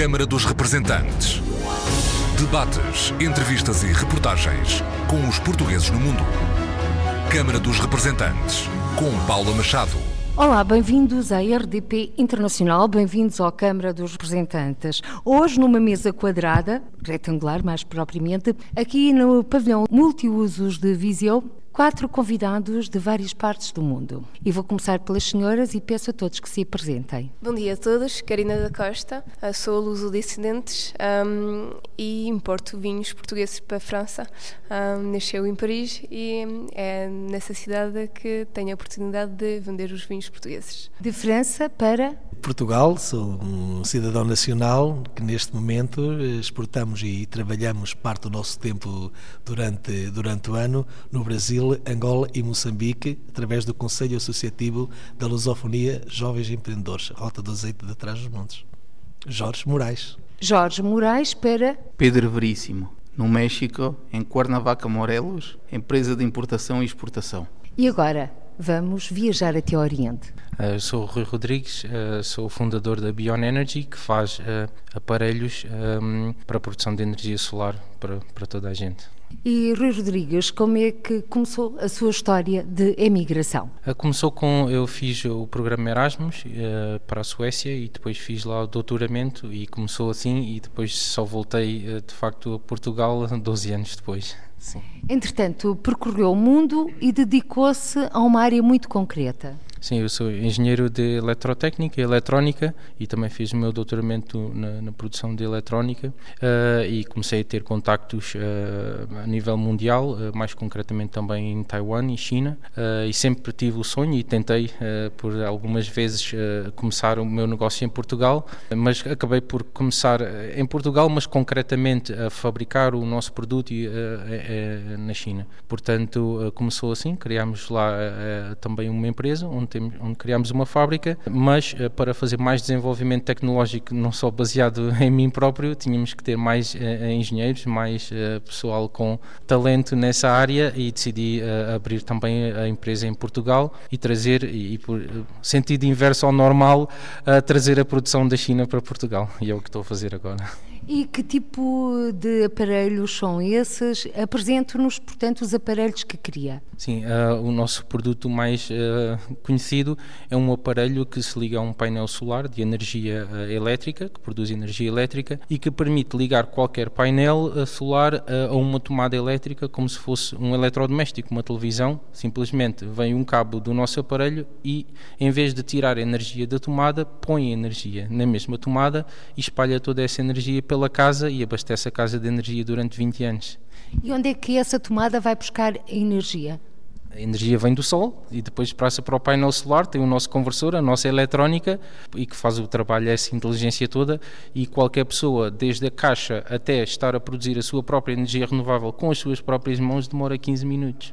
Câmara dos Representantes. Debates, entrevistas e reportagens com os portugueses no mundo. Câmara dos Representantes, com Paula Machado. Olá, bem-vindos à RDP Internacional, bem-vindos à Câmara dos Representantes. Hoje, numa mesa quadrada, retangular mais propriamente, aqui no pavilhão multiusos de Viseu, quatro convidados de várias partes do mundo. E vou começar pelas senhoras e peço a todos que se apresentem. Bom dia a todos, Karina da Costa, sou luso-descendentes um, e importo vinhos portugueses para a França. Um, nasceu em Paris e é nessa cidade que tenho a oportunidade de vender os vinhos portugueses. De França para Portugal, sou um cidadão nacional que neste momento exportamos e trabalhamos parte do nosso tempo durante, durante o ano no Brasil, Angola e Moçambique, através do Conselho Associativo da Lusofonia Jovens Empreendedores, Rota do Azeite de Trás dos Montes. Jorge Moraes. Jorge Moraes para Pedro Veríssimo, no México, em Cuernavaca, Morelos, empresa de importação e exportação. E agora, vamos viajar até o Oriente. Uh, sou o Rui Rodrigues, uh, sou o fundador da Bion Energy, que faz uh, aparelhos um, para a produção de energia solar para, para toda a gente. E Rui Rodrigues, como é que começou a sua história de emigração? Começou com eu fiz o programa Erasmus para a Suécia e depois fiz lá o doutoramento e começou assim e depois só voltei de facto a Portugal 12 anos depois. Sim. Entretanto, percorreu o mundo e dedicou-se a uma área muito concreta. Sim, eu sou engenheiro de eletrotécnica e eletrónica e também fiz o meu doutoramento na, na produção de eletrónica uh, e comecei a ter contactos uh, a nível mundial, uh, mais concretamente também em Taiwan e China e sempre tive o sonho e tentei por algumas vezes começar o meu negócio em Portugal, mas acabei por começar em Portugal, mas concretamente a fabricar o nosso produto na China. Portanto, começou assim, criámos lá também uma empresa onde temos, onde criámos uma fábrica, mas uh, para fazer mais desenvolvimento tecnológico, não só baseado em mim próprio, tínhamos que ter mais uh, engenheiros, mais pessoal com talento nessa área e decidi abrir também a empresa em Portugal e trazer, e por sentido inverso ao normal, trazer a produção da China para Portugal. E é o que estou a fazer agora. E que tipo de aparelhos são esses? Apresente-nos, portanto, os aparelhos que cria. Sim, uh, o nosso produto mais uh, conhecido é um aparelho que se liga a um painel solar de energia uh, elétrica, que produz energia elétrica e que permite ligar qualquer painel solar a uma tomada elétrica como se fosse um eletrodoméstico, uma televisão. Simplesmente vem um cabo do nosso aparelho e, em vez de tirar a energia da tomada, põe a energia na mesma tomada e espalha toda essa energia pela casa e abastece a casa de energia durante 20 anos. E onde é que essa tomada vai buscar a energia? A energia vem do sol e depois passa para o painel solar, tem o nosso conversor, a nossa eletrónica e que faz o trabalho, essa inteligência toda e qualquer pessoa, desde a caixa até estar a produzir a sua própria energia renovável com as suas próprias mãos, demora 15 minutos.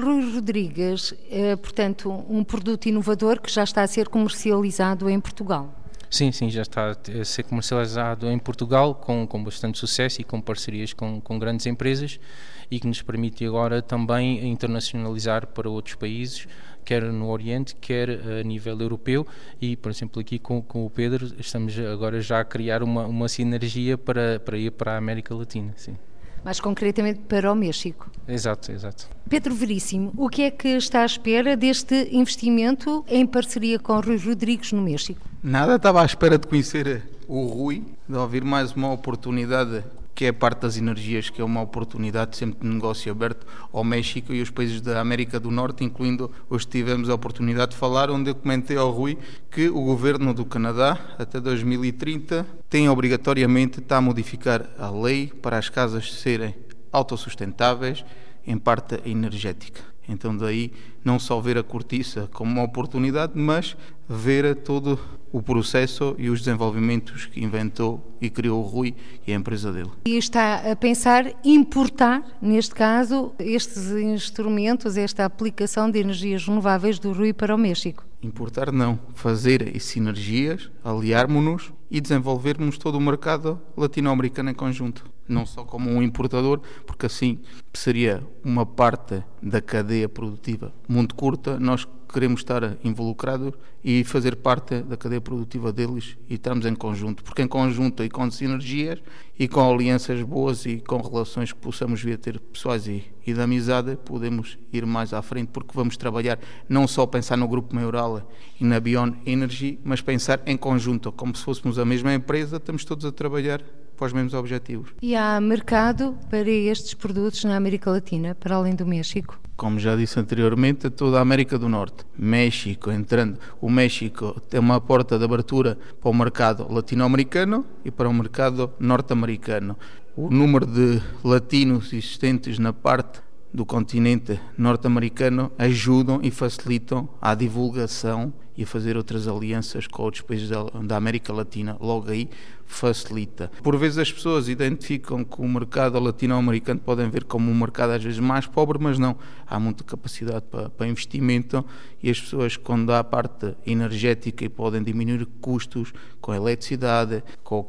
Rui Rodrigues, é, portanto, um produto inovador que já está a ser comercializado em Portugal. Sim, sim, já está a ser comercializado em Portugal com, com bastante sucesso e com parcerias com, com grandes empresas e que nos permite agora também internacionalizar para outros países, quer no Oriente, quer a nível europeu. E, por exemplo, aqui com, com o Pedro estamos agora já a criar uma, uma sinergia para, para ir para a América Latina, sim mais concretamente para o México. Exato, exato. Pedro Veríssimo, o que é que está à espera deste investimento em parceria com Rui Rodrigues no México? Nada, estava à espera de conhecer o Rui, de ouvir mais uma oportunidade que é parte das energias, que é uma oportunidade sempre de negócio aberto ao México e aos países da América do Norte, incluindo hoje tivemos a oportunidade de falar, onde eu comentei ao Rui que o governo do Canadá, até 2030, tem obrigatoriamente está a modificar a lei para as casas serem autossustentáveis em parte energética. Então daí não só ver a cortiça como uma oportunidade, mas ver todo o processo e os desenvolvimentos que inventou e criou o Rui e a empresa dele. E está a pensar importar, neste caso, estes instrumentos, esta aplicação de energias renováveis do Rui para o México? Importar não, fazer sinergias, aliarmos-nos e desenvolvermos todo o mercado latino-americano em conjunto. Não só como um importador, porque assim seria uma parte da cadeia produtiva muito curta, nós queremos estar involucrados e fazer parte da cadeia produtiva deles e estamos em conjunto, porque em conjunto e com sinergias e com alianças boas e com relações que possamos vir a ter pessoais e, e de amizade, podemos ir mais à frente, porque vamos trabalhar não só pensar no grupo Maioral e na Beyond Energy, mas pensar em conjunto, como se fôssemos a mesma empresa, estamos todos a trabalhar para os mesmos objetivos. E há mercado para estes produtos na América Latina, para além do México? Como já disse anteriormente, toda a América do Norte. México, entrando. O México tem uma porta de abertura para o mercado latino-americano e para o mercado norte-americano. O número de latinos existentes na parte do continente norte-americano ajudam e facilitam a divulgação e a fazer outras alianças com outros países da, América Latina. Logo aí facilita. Por vezes as pessoas identificam que o mercado latino-americano podem ver como um mercado às vezes mais pobre, mas não. Há muita capacidade para, para investimento e as pessoas, quando há a parte energética e podem diminuir custos com a eletricidade,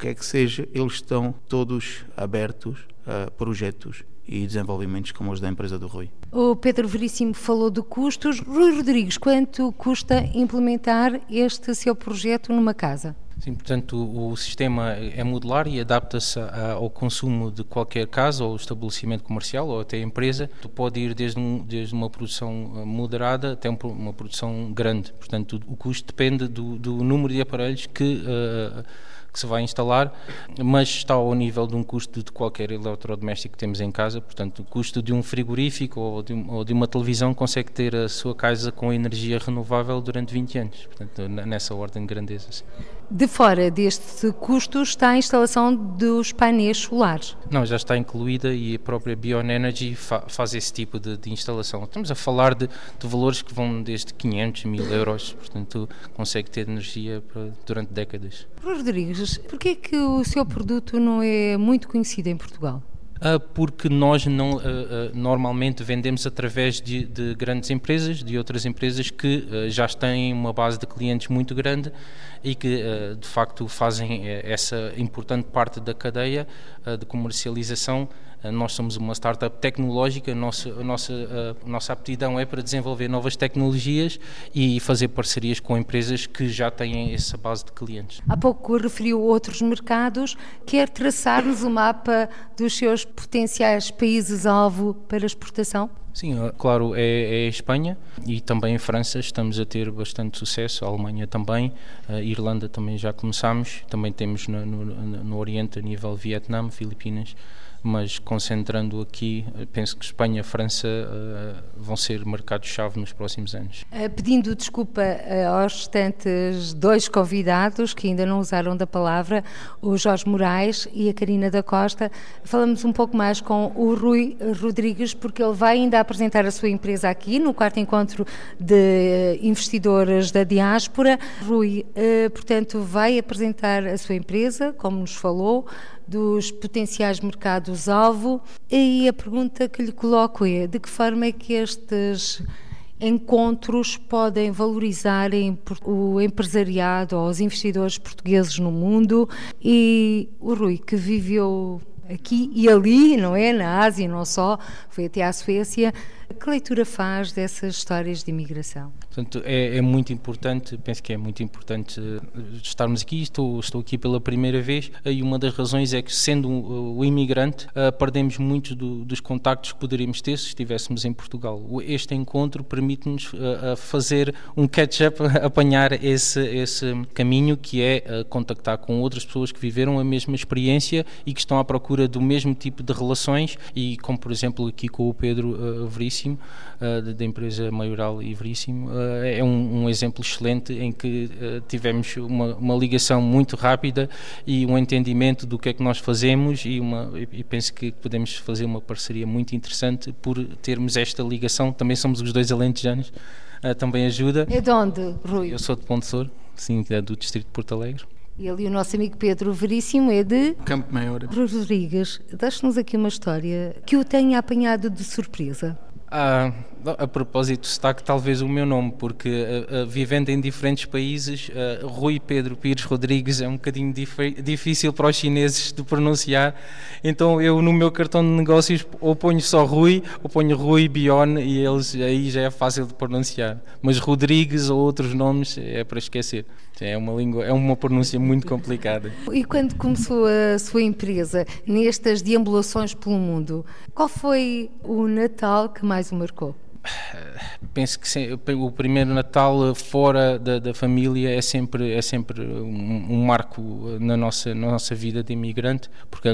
é que seja, eles estão todos abertos a projetos e desenvolvimentos como os da empresa do Rui. O Pedro Veríssimo falou de custos. Rui Rodrigues, quanto custa implementar este seu projeto numa casa? Sim, portanto, o, o sistema é modular e adapta-se ao consumo de qualquer casa ou estabelecimento comercial ou até empresa. Tu pode ir desde, um, desde uma produção eh, moderada até um, uma produção grande. Portanto, o, o custo depende do, do, número de aparelhos que. Uh, que se vai instalar, mas está ao nível de um custo de qualquer eletrodoméstico que temos em casa. Portanto, o custo de um frigorífico ou de, ou de uma televisão consegue ter a sua casa com energia renovável durante 20 anos. Portanto, nessa ordem de grandeza. Sim. De fora deste custo está a instalação dos painéis solares? Não, já está incluída e a própria Bion Energy fa faz esse tipo de, de, instalação. Estamos a falar de, de, valores que vão desde 500 mil euros, portanto consegue ter energia para, durante décadas. Rodrigues, por que é que o seu produto não é muito conhecido em Portugal? Ah, porque nós não, ah, ah, normalmente vendemos através de, de, grandes empresas, de outras empresas que já têm uma base de clientes muito grande e que de facto fazem eh, essa importante parte da cadeia de comercialização nós somos uma startup tecnológica, a nossa, a nossa, a nossa aptidão é para desenvolver novas tecnologias e fazer parcerias com empresas que já têm essa base de clientes. Há pouco referiu outros mercados. Quer traçar-nos o mapa dos seus potenciais países-alvo para exportação? Sim, claro, é, é, a Espanha e também a França estamos a ter bastante sucesso, a Alemanha também, a Irlanda também já começamos, também temos no, no, no Oriente a nível Vietnã, Filipinas, mas concentrando aqui, penso que Espanha e França uh, vão ser mercados-chave nos próximos anos. Uh, pedindo desculpa uh, aos restantes dois convidados que ainda não usaram da palavra, o Jorge Moraes e a Karina da Costa, falamos um pouco mais com o Rui Rodrigues, porque ele vai ainda apresentar a sua empresa aqui no quarto encontro de investidores da diáspora. Rui, portanto, vai apresentar a sua empresa, como nos falou, dos potenciais mercados-alvo. E a pergunta que lhe coloco é: de que forma é que estes encontros podem valorizar o empresariado ou os investidores portugueses no mundo? E o Rui, que viveu aqui e ali, não é? Na Ásia, não só, foi até à Suécia. Que leitura faz dessas histórias de imigração? Portanto, é, é, muito importante, penso que é muito importante eh, estarmos aqui. Estou, estou aqui pela primeira vez e uma das razões é que, sendo o, o imigrante, perdemos muitos do, dos contactos que poderíamos ter se estivéssemos em Portugal. Este encontro permite-nos fazer um catch-up, apanhar esse, esse caminho que é contactar com outras pessoas que viveram a mesma experiência e que estão à procura do mesmo tipo de relações e, como por exemplo aqui com o Pedro Veríssimo, da empresa Maioral e Veríssimo é um, um, exemplo excelente em que uh, tivemos uma, uma, ligação muito rápida e um entendimento do que é que nós fazemos e, uma, e penso que podemos fazer uma parceria muito interessante por termos esta ligação. Também somos os dois alentejanos, uh, também ajuda. É de onde, Rui? Eu sou de Ponte Sor, sim, é do distrito de Porto Alegre. Ele e o nosso amigo Pedro Veríssimo é de Campo Maior. Rodrigues, deixe-nos aqui uma história que o tenha apanhado de surpresa. Ah, a propósito do sotaque, talvez o meu nome, porque uh, uh, vivendo em diferentes países, uh, Rui Pedro Pires Rodrigues é um bocadinho difícil para os chineses de pronunciar. Então eu no meu cartão de negócios ou ponho só Rui ou ponho Rui Bion e eles aí já é fácil de pronunciar. Mas Rodrigues ou outros nomes é para esquecer. É uma língua, é uma pronúncia muito complicada. E quando começou a sua empresa nestas deambulações pelo mundo, qual foi o Natal que mais o marcou? Penso que o primeiro Natal fora da, da, família é sempre é sempre um, um, marco na nossa na nossa vida de imigrante porque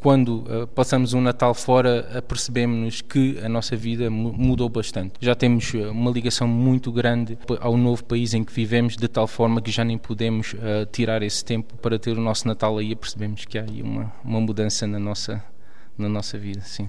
quando eh, passamos um Natal fora percebemos que a nossa vida mudou bastante. Já temos eh, uma ligação muito grande ao novo país em que vivemos de tal forma que já nem podemos tirar esse tempo para ter o nosso Natal aí. Percebemos que há aí uma uma mudança na nossa na nossa vida sim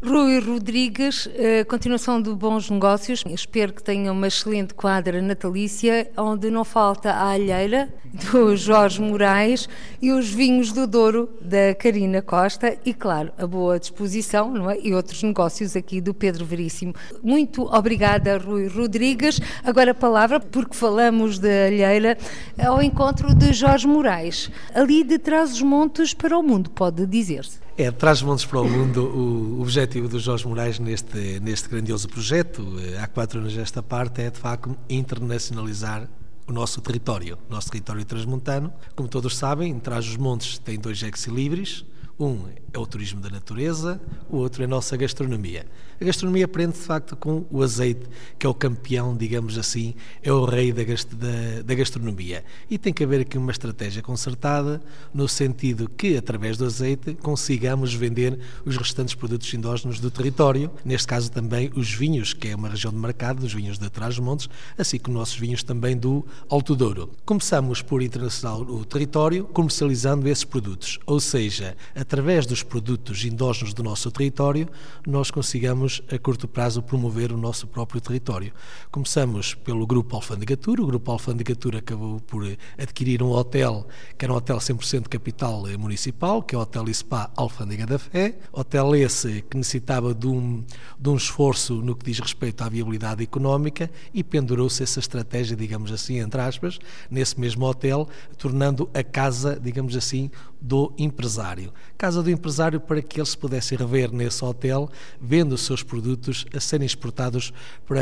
Rui Rodrigues, eh, continuação de bons negócios. Espero que tenha uma excelente quadra natalícia, onde não falta a alheira do Jorge Moraes e os vinhos do Douro da Karina Costa e, claro, a boa disposição não é? e outros negócios aqui do Pedro Veríssimo. Muito obrigada, Rui Rodrigues. Agora a palavra, porque falamos da alheira, ao encontro de Jorge Moraes. Ali de trás os montes para o mundo, pode dizer-se. É, traz montes para o mundo o objetivo do Jorge Moraes neste, neste grandioso projeto. Há quatro anos esta parte é, de facto, internacionalizar o nosso território, o nosso território transmontano. Como todos sabem, traz os montes tem dois ex-libris, um é o turismo da natureza, o outro é a nossa gastronomia. A gastronomia aprende de facto com o azeite, que é o campeão, digamos assim, é o rei da, da, da gastronomia. E tem que haver aqui uma estratégia concertada, no sentido que, através do azeite, consigamos vender os restantes produtos endógenos do território, neste caso também os vinhos, que é uma região de mercado dos vinhos de Trás-Montes, assim como nossos vinhos também do Alto Douro. Começamos por internacional o território, comercializando esses produtos, ou seja, através dos produtos endógenos do nosso território, nós consigamos a curto prazo promover o nosso próprio território. Começamos pelo Grupo Alfandegatura, o Grupo Alfandegatura acabou por adquirir um hotel, que era um hotel 100% capital municipal, que é o Hotel Spa Alfândega da Fé, hotel esse que necessitava de um, de um esforço no que diz respeito à viabilidade económica e pendurou-se essa estratégia, digamos assim, entre aspas, nesse mesmo hotel, tornando a casa, digamos assim, do empresário. Casa do empresário para que ele se pudesse rever nesse hotel, vendo os seus produtos a serem exportados para,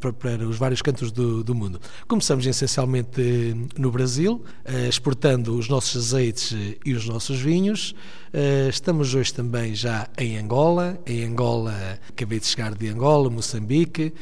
para, para os vários cantos do, do, mundo. Começamos essencialmente eh, no Brasil, eh, exportando os nossos azeites eh, e os nossos vinhos. Estamos hoje também já em Angola. Em Angola, acabei de chegar de Angola, Moçambique,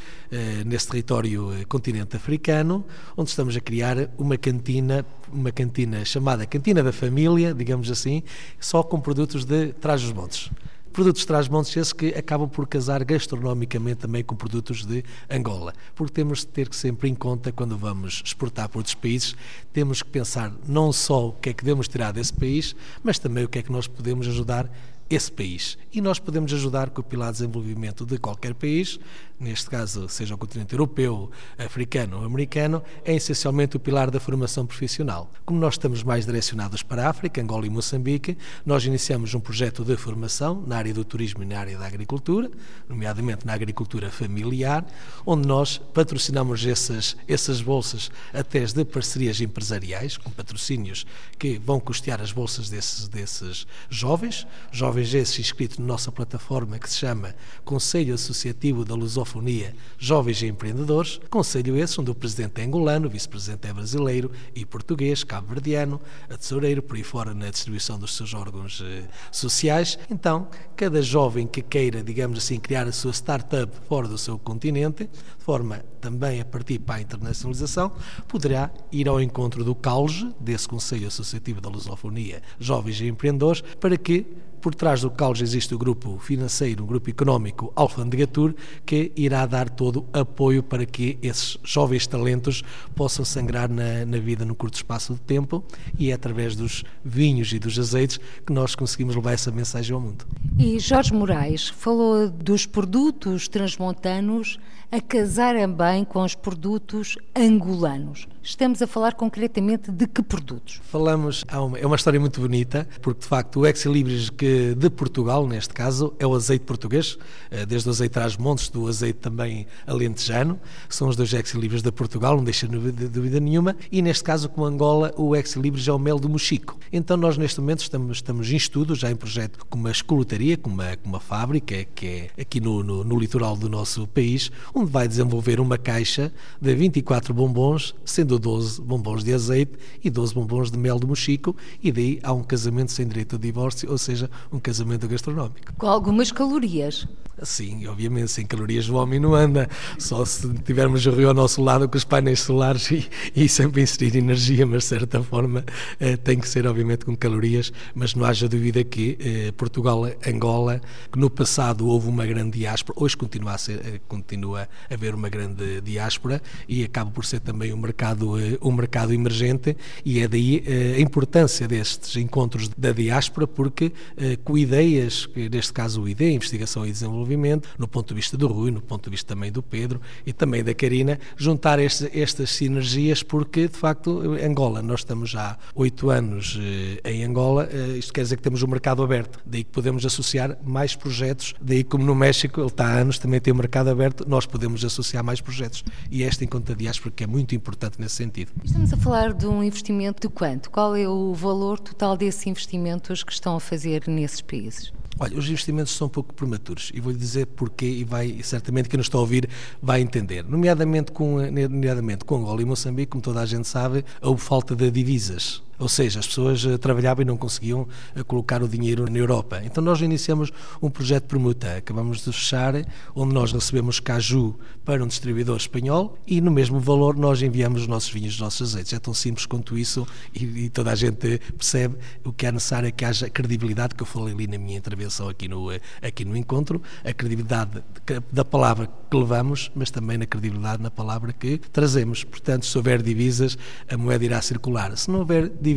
nesse território continente africano, onde estamos a criar uma cantina uma cantina chamada Cantina da Família, digamos assim, só com produtos de Trás-os-Montes. Produtos de Trás-Montes esses que acabam por casar gastronomicamente também com produtos de Angola, porque temos de ter sempre em conta quando vamos exportar para outros países, temos que pensar não só o que é que devemos tirar desse país, mas também o que é que nós podemos ajudar esse país. E nós podemos ajudar com o pilar de desenvolvimento de qualquer país, neste caso, seja o continente europeu, africano ou americano, é essencialmente o pilar da formação profissional. Como nós estamos mais direcionados para a África, Angola e Moçambique, nós iniciamos um projeto de formação na área do turismo e na área da agricultura, nomeadamente na agricultura familiar, onde nós patrocinamos essas, essas bolsas até de parcerias empresariais, com patrocínios que vão custear as bolsas desses, desses jovens, jovens esses inscritos na nossa plataforma que se chama Conselho Associativo da Lusofonia Jovens e Empreendedores. Conselho esse onde o presidente é angolano, o vice-presidente é brasileiro e português, cabo-verdiano, a tesoureiro, por aí fora na distribuição dos seus órgãos eh, sociais. Então, cada jovem que queira, digamos assim, criar a sua startup fora do seu continente, de forma também a partir para a internacionalização, poderá ir ao encontro do CAULGE, desse Conselho Associativo da Lusofonia Jovens e Empreendedores, para que por trás do CAULES existe o grupo financeiro, o grupo económico Alfandegatur, que irá dar todo apoio para que esses jovens talentos possam sangrar na, na vida num curto espaço de tempo e é através dos vinhos e dos azeites que nós conseguimos levar essa mensagem ao mundo. E Jorge Moraes falou dos produtos transmontanos a casarem bem com os produtos angolanos. Estamos a falar concretamente de que produtos? Falamos, é uma história muito bonita, porque de facto o Ex Libris de, Portugal, neste caso, é o azeite português, desde o azeite Trás-Montes, do azeite também alentejano, são os dois ex-libres de Portugal, não deixa dúvida nenhuma, e neste caso com Angola o ex-libris é o mel do Mochico. Então nós neste momento estamos, estamos em estudo, já em projeto com uma escolutaria, com uma, com uma fábrica que é aqui no, no, no litoral do nosso país, onde vai desenvolver uma caixa de 24 bombons, sendo 12 bombons de azeite e 12 bombons de mel do Mochico, e daí há um casamento sem direito a divórcio, ou seja, um casamento gastronómico. Com algumas calorias. Sim, obviamente, sem calorias o homem não anda, só se tivermos o rio ao nosso lado com os painéis solares e, e sempre inserir energia, mas de certa forma eh, tem que ser obviamente com calorias, mas não haja dúvida que eh, Portugal, Angola, que no passado houve uma grande diáspora, hoje continua a, ser, eh, continua a haver uma grande diáspora e acaba por ser também um mercado, eh, um mercado emergente. E é daí eh, a importância destes encontros da diáspora, porque eh, com ideias, neste caso o ID, Investigação e Desenvolvimento, desenvolvimento, no ponto de vista do Rui, no ponto de vista também do Pedro e também da Karina, juntar este, estas sinergias, porque de facto, Angola, nós estamos já há oito anos eh, em Angola, eh, isto quer dizer que temos um mercado aberto, daí que podemos associar mais projetos, daí como no México, ele está há anos, também tem um mercado aberto, nós podemos associar mais projetos. E esta encontra diáspora que é muito importante nesse sentido. Estamos a falar de um investimento de quanto? Qual é o valor total desses investimentos que estão a fazer nesses países? Olha, os investimentos são um pouco prematuros e vou-lhe dizer porquê e vai, certamente quem nos está a ouvir vai entender. Nomeadamente com, nomeadamente com Angola e Moçambique, como toda a gente sabe, houve falta de divisas. Ou seja, as pessoas eh, trabalhavam e não conseguiam eh, colocar o dinheiro na Europa. Então nós iniciamos um projeto permuta, acabamos de fechar, onde nós recebemos caju para um distribuidor espanhol e no mesmo valor nós enviamos os nossos vinhos, os nossos azeites. É tão simples quanto isso e, e toda a gente percebe o que é necessário é que haja credibilidade, que eu falei ali na minha intervenção aqui no, eh, aqui no encontro, a credibilidade da palavra que levamos, mas também na credibilidade na palavra que trazemos. Portanto, se houver divisas, a moeda irá circular. Se não houver divisas,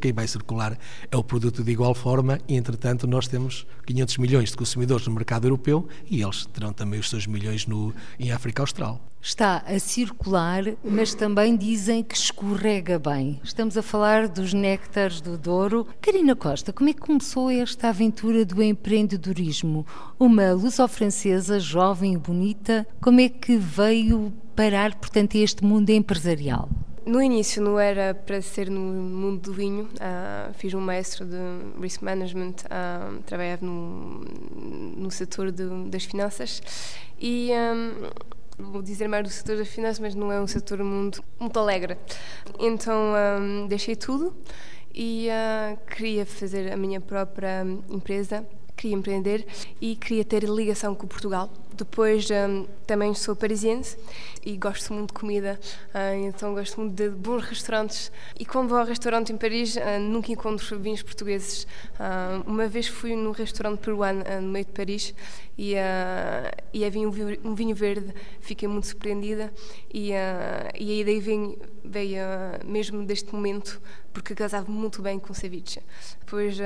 quem vai circular é o produto de igual forma e, entretanto, nós temos 500 milhões de consumidores no mercado europeu e eles terão também os seus milhões no, em África Austral. Está a circular, mas também dizem que escorrega bem. Estamos a falar dos néctares do Douro. Karina Costa, como é que começou esta aventura do empreendedorismo? Uma luso-francesa, jovem e bonita, como é que veio parar, portanto, este mundo empresarial? No início não era para ser no mundo do vinho, uh, fiz um mestre de Risk Management, uh, trabalhava no, no setor de, das finanças e um, vou dizer mais do setor das finanças, mas não é um setor muito, muito alegre. Então um, deixei tudo e uh, queria fazer a minha própria empresa, queria empreender e queria ter ligação com Portugal depois um, também sou parisiense e gosto muito de comida, uh, então gosto muito de bons restaurantes. E quando vou ao restaurante em Paris, uh, nunca encontro vinhos portugueses. Uh, uma vez fui num restaurante peruano no meio de Paris e, e havia um vinho verde, fiquei muito surpreendida. E, e a ideia veio, veio mesmo deste momento, porque casava muito bem com ceviche. Depois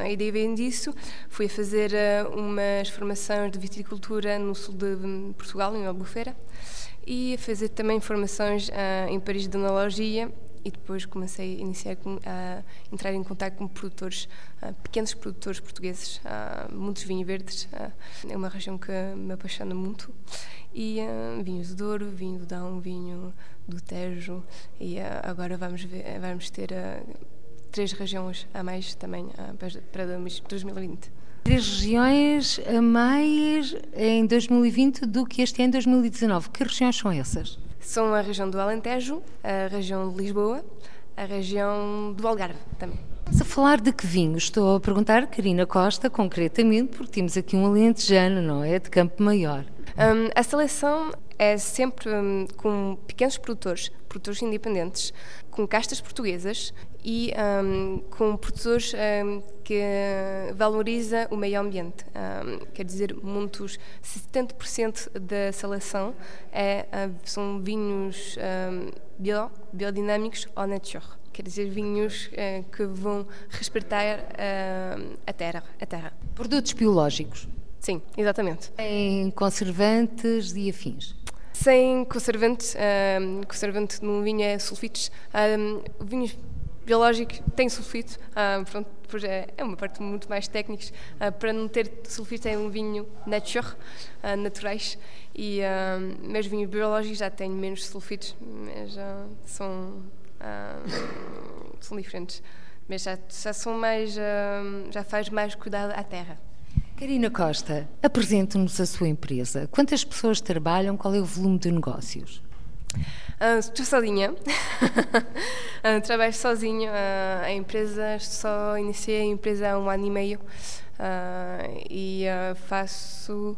a ideia veio disso, fui a fazer umas formações de viticultura no sul de Portugal, em Albufeira, e a fazer também formações em Paris de analogia e depois comecei a iniciar a entrar em contato com produtores, uh, pequenos produtores portugueses, uh, muitos vinhos verdes, é uma região que me apaixona muito, e vinhos do Douro, vinho do Dão, vinho do Tejo, e agora vamos, ver, vamos ter três regiões a mais também para 2020 três regiões a mais em 2020 do que este ano, 2019. Que regiões são essas? São a região do Alentejo, a região de Lisboa, a região do Algarve também. A falar de que vinho? Estou a perguntar, Karina Costa, concretamente, porque temos aqui um alentejano, não é? De Campo Maior. Um, a seleção é sempre um, com pequenos produtores, produtores independentes, com castas portuguesas e um, com produtores um, que valoriza o meio ambiente. Um, quer dizer, muitos, 70% da seleção é, são vinhos bio, biodinâmicos ou nature. Quer dizer, vinhos uh, que vão respeitar uh, a terra, a terra. Produtos biológicos. Sim, exatamente. Em conservantes e afins. Sem conservantes, um, conservante no vinho é sulfitos. Um, vinhos biológico tem sulfito, uh, pronto, depois é, é, uma parte muito mais técnica. Uh, para não ter sulfito é um vinho nature, uh, naturais, e uh, mas vinhos biológicos já têm menos sulfitos, mas já são, são diferentes. Mas já, já são mais, já faz mais cuidado à terra. Karina Costa, apresente-nos a sua empresa. Quantas pessoas trabalham? Qual é o volume de negócios? Uh, estou sozinha, uh, trabalho sozinho. Uh, a empresa, só iniciei a empresa há um ano e meio e faço,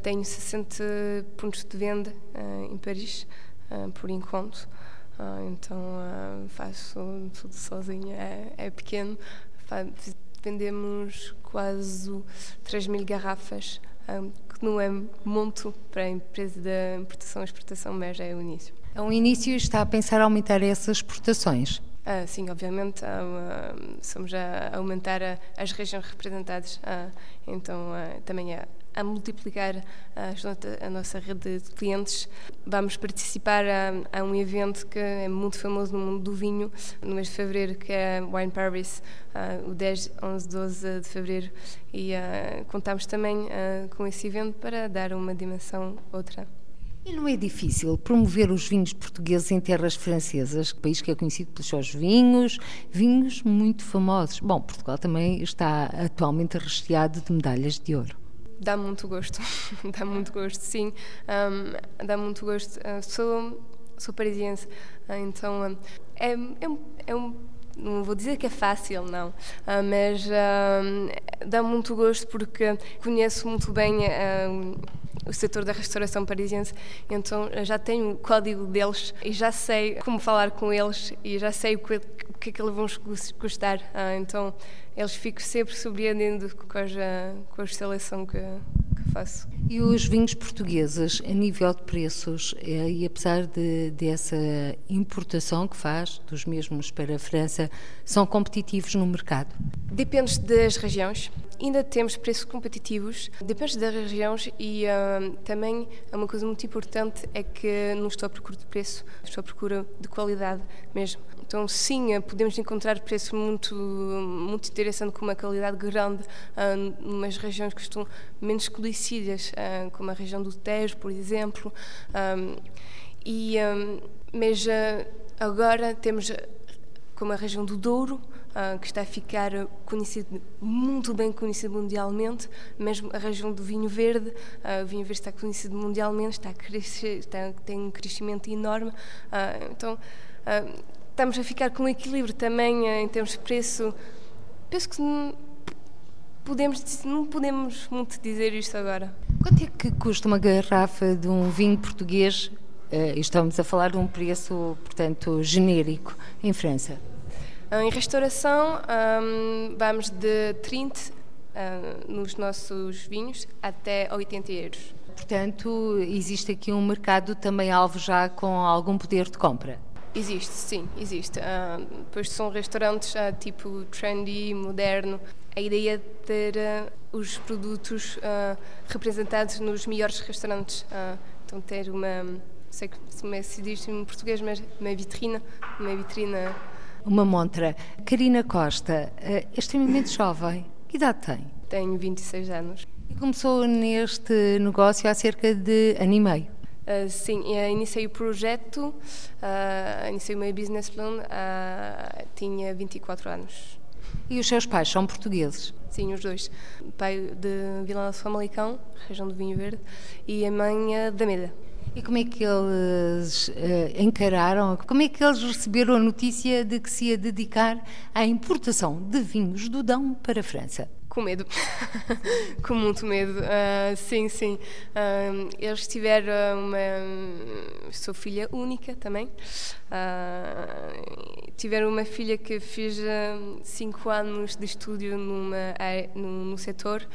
tenho 60 pontos de venda em Paris, por enquanto. então faço tudo sozinha, é, é pequeno. Vendemos quase 3 mil garrafas não é muito para a empresa da importação e exportação, mas é o início. É um início e está a pensar aumentar essas exportações? Ah, sim, obviamente, ah, estamos a aumentar as regiões representadas, ah, então também a, a multiplicar a, nossa rede de clientes. Vamos participar a, a, um evento que é muito famoso no mundo do vinho, no mês de fevereiro, que é Wine Paris, o 10, 11, 12 de fevereiro, e contamos também com esse evento para dar uma dimensão outra. E não é difícil promover os vinhos portugueses em terras francesas, país que é conhecido pelos seus vinhos, vinhos muito famosos. Bom, Portugal também está atualmente recheado de medalhas de ouro. Dá muito gosto, dá muito gosto, sim, um, dá muito gosto. Uh, sou, sou parisiense, uh, então um, é, é, é um não vou dizer que é fácil, não, uh, mas uh, dá muito gosto porque conheço muito bem uh, o setor da restauração parisiense, então já tenho o código deles e já sei como falar com eles e já sei o que, o que é que eles vão gostar. então eles ficam sempre surpreendendo com a, com a seleção que, que faço. E os vinhos portugueses, a nível de preços, eh, e apesar de, dessa importação que faz dos mesmos para a França, são competitivos no mercado? Depende das regiões. Ainda temos preços competitivos, depende das regiões e uh, também uma coisa muito importante é que não estou à procura de preço, estou à procura de qualidade mesmo. Então, sim, podemos encontrar preços muito, muito interessantes, com uma qualidade grande, uh, umas regiões que estão menos conhecidas, uh, como a região do Tejo, por exemplo. Um, e, um, mas agora temos como a região do Douro, que está a ficar conhecido, muito bem conhecido mundialmente, mesmo a região do vinho verde, o vinho verde está conhecido mundialmente, está a crescer, está, tem um crescimento enorme. Então, estamos a ficar com um equilíbrio também em termos de preço. Penso que não podemos, não podemos muito dizer isto agora. Quanto é que custa uma garrafa de um vinho português? Uh, estamos a falar de um preço, portanto, genérico em França. Em restauração, vamos de 30 um, nos nossos vinhos até 80 euros. Portanto, existe aqui um mercado também alvo já com algum poder de compra? Existe, sim, existe. Uh, depois são restaurantes uh, tipo trendy, moderno. A ideia é ter uh, os produtos representados nos melhores restaurantes. então ter uma, não sei como se diz em português, mas uma vitrina, uma vitrina. Uma montra. Karina Costa é extremamente jovem. Que idade tem? Tenho 26 anos. E começou neste negócio há cerca de ano e meio. Uh, sim, uh, iniciei o projeto, uh, iniciei o meu business plan, uh, tinha 24 anos. E os seus pais são portugueses? Sim, os dois. O pai de Vila do Famalicão, região do Vinho Verde, e a mãe da Meda. E como é que eles encararam, como é que eles receberam a notícia de que se ia dedicar à importação de vinhos do Dão para a França? Com medo, com muito medo. Uh, sim, sim. Uh, eles tiveram uma. Sou filha única também. Uh, tiveram uma filha que fez cinco anos de estudo numa, no, no setor,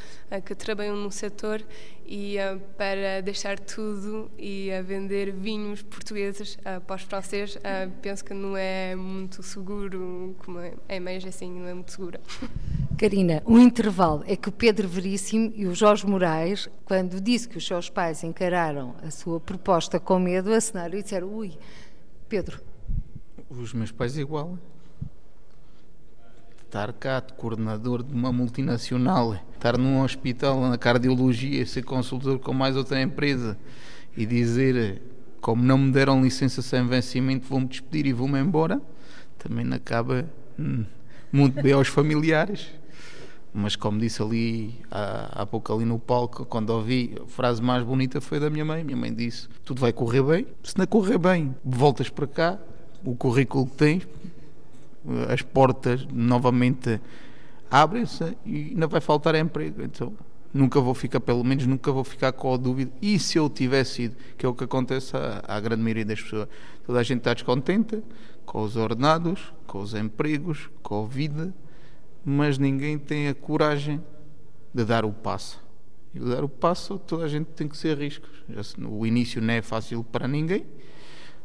que trabalhou no setor e para deixar tudo e a vender vinhos portugueses para os franceses, penso que não é muito seguro, como é, mais assim, não é muito segura. Karina, o intervalo é que o Pedro Veríssimo e o Jorge Moraes, quando disse que os seus pais encararam a sua proposta com medo, assinaram e disseram: Ui, Pedro. Os meus pais igual. Estar cá de coordenador de uma multinacional, estar num hospital na cardiologia, ser consultor com mais outra empresa e dizer como não me deram licença sem vencimento, vou-me despedir e vou-me embora, também não acaba hum, muito bem aos familiares. Mas como disse ali há, há pouco ali no palco, quando ouvi, a frase mais bonita foi da minha mãe. Minha mãe disse: Tudo vai correr bem, se não correr bem, voltas para cá, o currículo que tens, as portas novamente abrem-se e não vai faltar emprego. Então nunca vou ficar, pelo menos nunca vou ficar com a dúvida. E se eu tivesse ido, que é o que acontece à, à grande maioria das pessoas, toda a gente está descontente com os ordenados, com os empregos, com a vida, mas ninguém tem a coragem de dar o passo. E dar o passo, toda a gente tem que ser riscos. O início não é fácil para ninguém,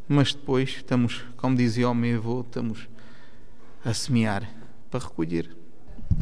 mas depois estamos, como dizia o meu avô, estamos a semear para recolher.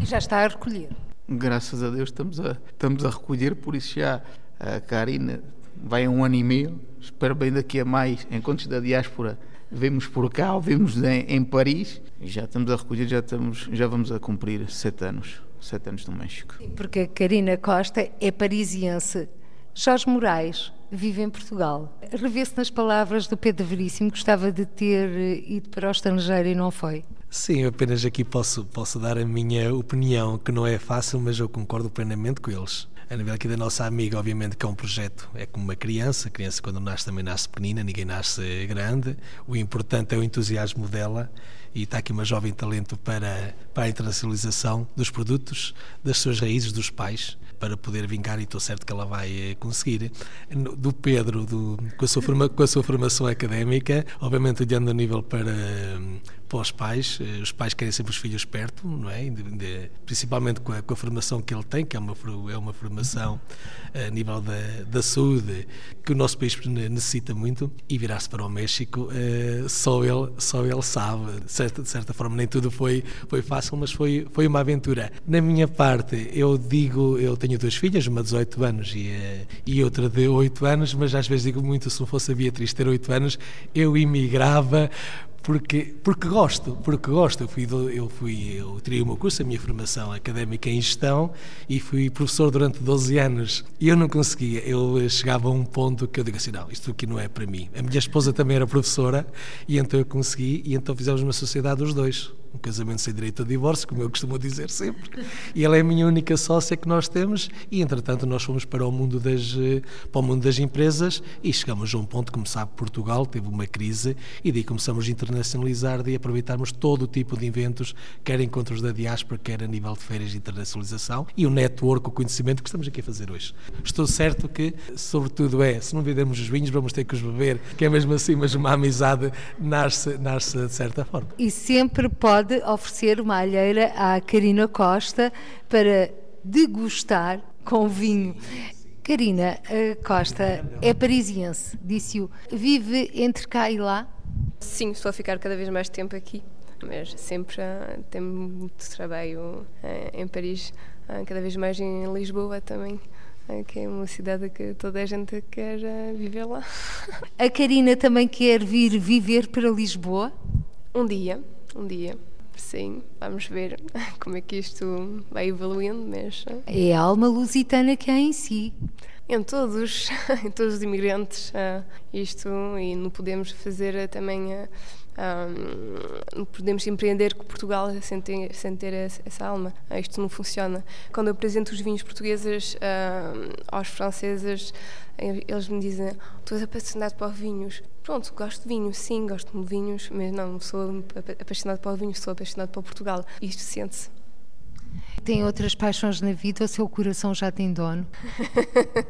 Já está a recolher. Graças a Deus estamos a, estamos a recolher, por isso já a Karina vai a um ano e meio, espero bem daqui a mais encontros da diáspora vemos por cá ou vemos em, em, Paris e já estamos a recolher, já, estamos, já vamos a cumprir sete anos, sete anos no México. Porque a Karina Costa é parisiense. Jorge Moraes vive em Portugal. Revê-se nas palavras do Pedro Veríssimo, gostava de ter eh, ido para o estrangeiro e não foi. Sim, apenas aqui posso, posso dar a minha opinião, que não é fácil, mas eu concordo plenamente com eles. A nível aqui da nossa amiga, obviamente que é um projeto, é como uma criança, a criança quando nasce também nasce pequenina, ninguém nasce grande. O importante é o entusiasmo dela e está aqui uma jovem talento para, para a internacionalização dos produtos, das suas raízes, dos pais, para poder vingar e estou certo que ela vai eh, conseguir. Do Pedro, do, com, a sua forma, com a sua formação académica, obviamente olhando a nível para, para os pais, eh, os pais querem sempre os filhos perto, não é? De, de, principalmente com a, com a, formação que ele tem, que é uma, é uma formação eh, a nível da, da saúde que o nosso país necessita muito e virar-se para o México, só ele, só ele sabe. De certa, de certa forma, nem tudo foi, foi fácil, mas foi, foi uma aventura. Na minha parte, eu digo, eu tenho duas filhas, uma de 18 anos e, e outra de 8 anos, mas às vezes digo muito, se não fosse a Beatriz ter 8 anos, eu imigrava porque porque gosto porque gosto. Eu fui eu fui eu tirei o meu curso a minha formação académica em gestão e fui professor durante 12 anos. E eu não conseguia. Eu chegava a um ponto que eu digo assim não isto aqui não é para mim. A minha esposa também era professora e então eu consegui e então fizemos uma sociedade os dois um casamento sem direito a divórcio, como eu costumo dizer sempre. E ela é a minha única sócia que nós temos e, entretanto, nós fomos para o mundo das, eh, para o mundo das empresas e chegamos a um ponto, como sabe, Portugal teve uma crise e daí começamos a internacionalizar e aproveitarmos todo o tipo de eventos, quer encontros da diáspora, quer a nível de feiras de internacionalização e o network, o conhecimento que estamos aqui a fazer hoje. Estou certo que, sobretudo, é, se não vivermos os vinhos, vamos ter que os beber, que é mesmo assim, mas uma amizade nasce, nasce de certa forma. E sempre pode pode oferecer uma alheira à Karina Costa para degustar com vinho. Karina Costa é parisiense, disse-o. Vive entre cá e lá? Sim, estou a ficar cada vez mais tempo aqui, mas sempre uh, tenho muito trabalho uh, em Paris, uh, cada vez mais em Lisboa também que é uma cidade que toda a gente quer viver lá. A Karina também quer vir viver para Lisboa? Um dia, um dia. Sim, vamos ver como é que isto vai evoluindo, mas... É a alma lusitana que há em si. Em todos, em todos os imigrantes, uh, isto, e não podemos fazer também... Uh, um, podemos empreender com Portugal sem ter, sem ter essa alma. Isto não funciona. Quando eu apresento os vinhos portugueses uh, aos franceses, eles me dizem: Tu és apaixonado por vinhos. Pronto, gosto de vinho, sim, gosto de vinhos, mas não sou apaixonado por vinhos, sou apaixonado por Portugal. Isto sente-se. Tem outras paixões na vida? O seu coração já tem dono?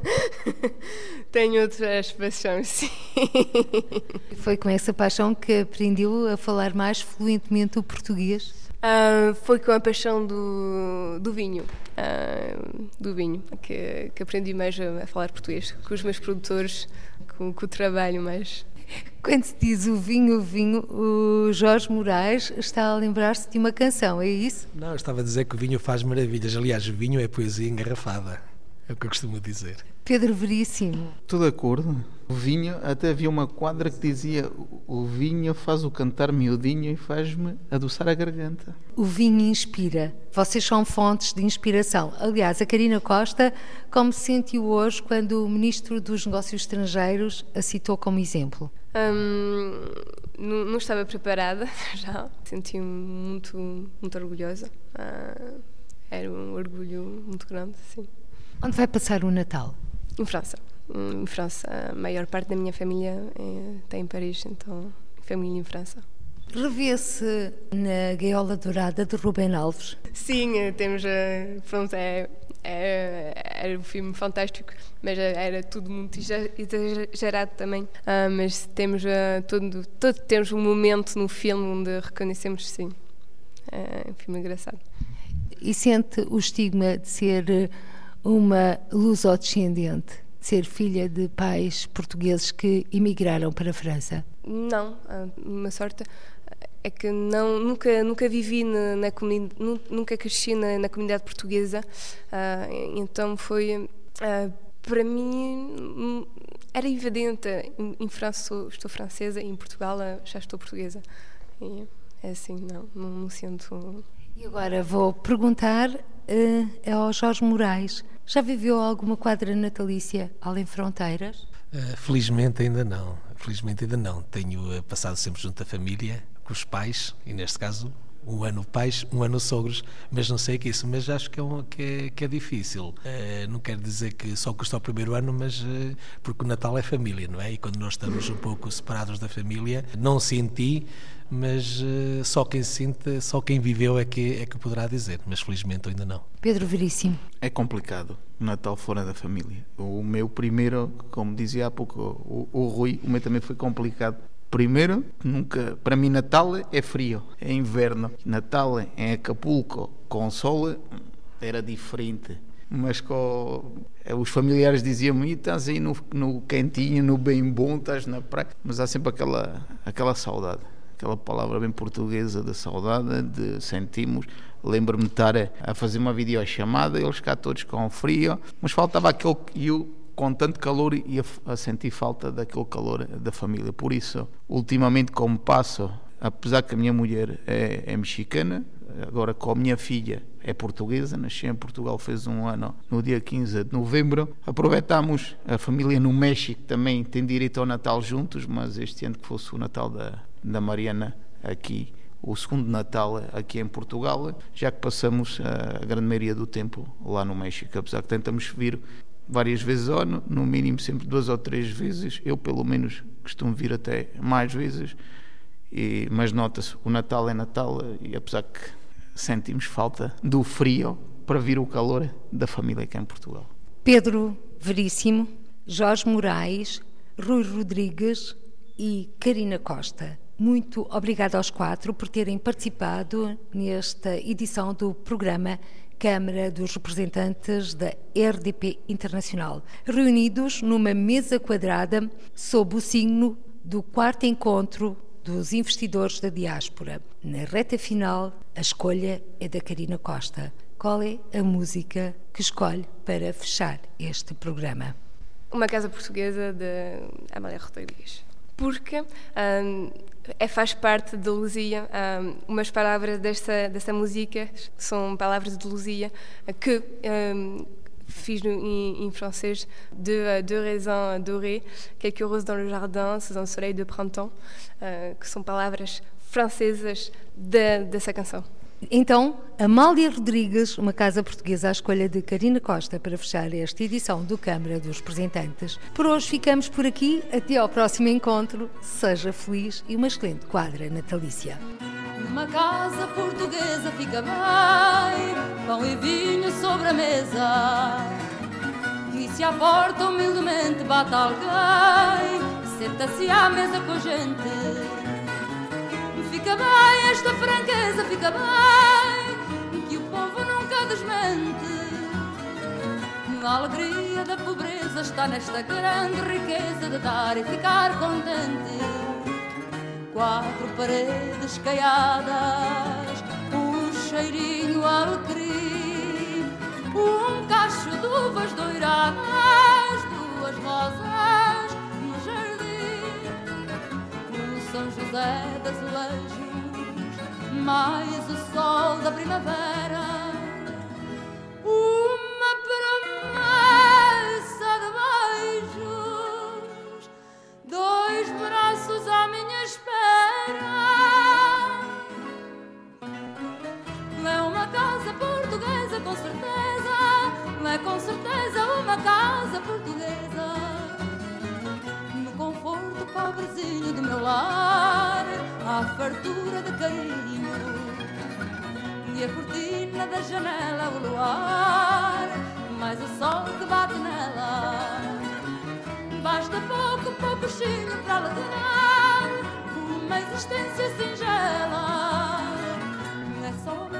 Tenho outras paixões, sim. Foi com essa paixão que aprendeu a falar mais fluentemente o português? Uh, foi com a paixão do, do vinho, uh, do vinho, que, que aprendi mais a, a, falar português, com os meus produtores, com, com o trabalho mais quando se diz o vinho, o vinho, o Jorge Moraes está a lembrar-se de uma canção, é isso? Não, eu estava a dizer que o vinho faz maravilhas. Aliás, o vinho é poesia engarrafada, é o que eu costumo dizer. Pedro Veríssimo. Estou de acordo. O vinho, até havia uma quadra que dizia: O vinho faz o cantar miudinho e faz-me adoçar a garganta. O vinho inspira. Vocês são fontes de inspiração. Aliás, a Karina Costa, como se sentiu hoje quando o Ministro dos Negócios Estrangeiros a citou como exemplo? Hum, não, não, estava preparada já. Senti-me muito, muito orgulhosa. Uh, era um orgulho muito grande, sim. Onde vai passar o Natal? Em França. Em França. A maior parte da minha família está em Paris, então família em França. Revê-se na Gaiola Dourada de Rubem Alves? Sim, eh, temos. Eh, pronto, é, é, era um filme fantástico, mas era tudo muito exagerado também. Ah, mas temos uh, todo, todo, temos um momento no filme onde reconhecemos sim. É um filme engraçado. E sente o estigma de ser uma luso-descendente, de ser filha de pais portugueses que emigraram para a França? Não, uma sorte é que não nunca nunca vivi na, na comunidade nunca cresci na, na comunidade portuguesa uh, então foi uh, para mim hum, era evidente em, em França sou, estou francesa e em Portugal uh, já estou portuguesa. E é assim não não, não sinto e agora vou perguntar uh, ao Jorge Moraes. Já viveu alguma quadra natalícia além fronteiras? Felizmente ainda não. Felizmente ainda não. Tenho passado sempre junto à família com os pais, e neste caso um ano pais, um ano sogros, mas não sei que isso, mas acho que é, um, que é, que é difícil. Uh, não quero dizer que só custa o primeiro ano, mas uh, porque o Natal é família, não é? E quando nós estamos um pouco separados da família, não senti, mas uh, só quem sente, só quem viveu é que, é que poderá dizer, mas felizmente ainda não. Pedro Veríssimo. É complicado o Natal fora da família. O meu primeiro, como dizia há pouco o, o Rui, o meu também foi complicado Primeiro, nunca, para mim Natal é frio, é inverno. Natal em Acapulco com sol era diferente. Mas com, os familiares diziam-me, estás aí no, no quentinho, no bem bom, estás na praia. Mas há sempre aquela, aquela saudade, aquela palavra bem portuguesa da saudade, de sentimos. Lembro-me de estar a fazer uma videochamada, eles cá todos com frio, mas faltava aquele. Eu com tanto calor e a, a, sentir falta daquele calor da família. Por isso, ultimamente, como passo, apesar que a minha mulher é, é mexicana, agora com a minha filha é portuguesa, nasci em Portugal, fez um ano no dia 15 de novembro. Aproveitamos a família no México também tem direito ao Natal juntos, mas este ano que fosse o Natal da, da Mariana aqui o segundo Natal aqui em Portugal, já que passamos a grande maioria do tempo lá no México, apesar que tentamos vir várias vezes ao ano, no mínimo sempre duas ou três vezes. Eu, pelo menos, costumo vir até mais vezes. E, mas nota-se, o Natal é Natal e apesar que sentimos falta do frio para vir o calor da família aqui em Portugal. Pedro Veríssimo, Jorge Moraes, Rui Rodrigues e Karina Costa. Muito obrigada aos quatro por terem participado nesta edição do programa Câmara dos Representantes da RDP Internacional, reunidos numa mesa quadrada sob o signo do quarto encontro dos investidores da diáspora. Na reta final, a escolha é da Karina Costa. Qual é a música que escolhe para fechar este programa? Uma Casa Portuguesa de Amália Rodrigues. Porque hum, é, faz parte de Luzia. Um, umas palavras desta, desta música são palavras de Luzia que um, fiz em, em, francês de, de raisins dorés, quelques roses dans le jardin, sous un soleil de printemps, uh, que são palavras francesas de, dessa canção. Então, Amália Rodrigues, uma casa portuguesa à escolha de Karina Costa para fechar esta edição do Câmara dos Representantes. Por hoje ficamos por aqui. Até ao próximo encontro. Seja feliz e uma excelente quadra natalícia. Uma casa portuguesa fica bem, pão e vinho sobre a mesa. E se à porta humildemente bate alguém, senta-se à mesa com a gente Fica bem esta franqueza, fica bem que o povo nunca desmente. A alegria da pobreza está nesta grande riqueza de dar e ficar contente. Quatro paredes caiadas, um cheirinho alecrim, um cacho de uvas doiradas, José das Azulejos, mais o sol da primavera. Uma promessa de beijos, dois braços à minha espera. É uma casa portuguesa, com certeza, é com certeza uma casa portuguesa pobrezinho do meu lar, à fartura de carinho. E a cortina da janela, o luar, mais o sol que bate nela. Basta pouco, pouco chinho para alegrar uma existência singela. É só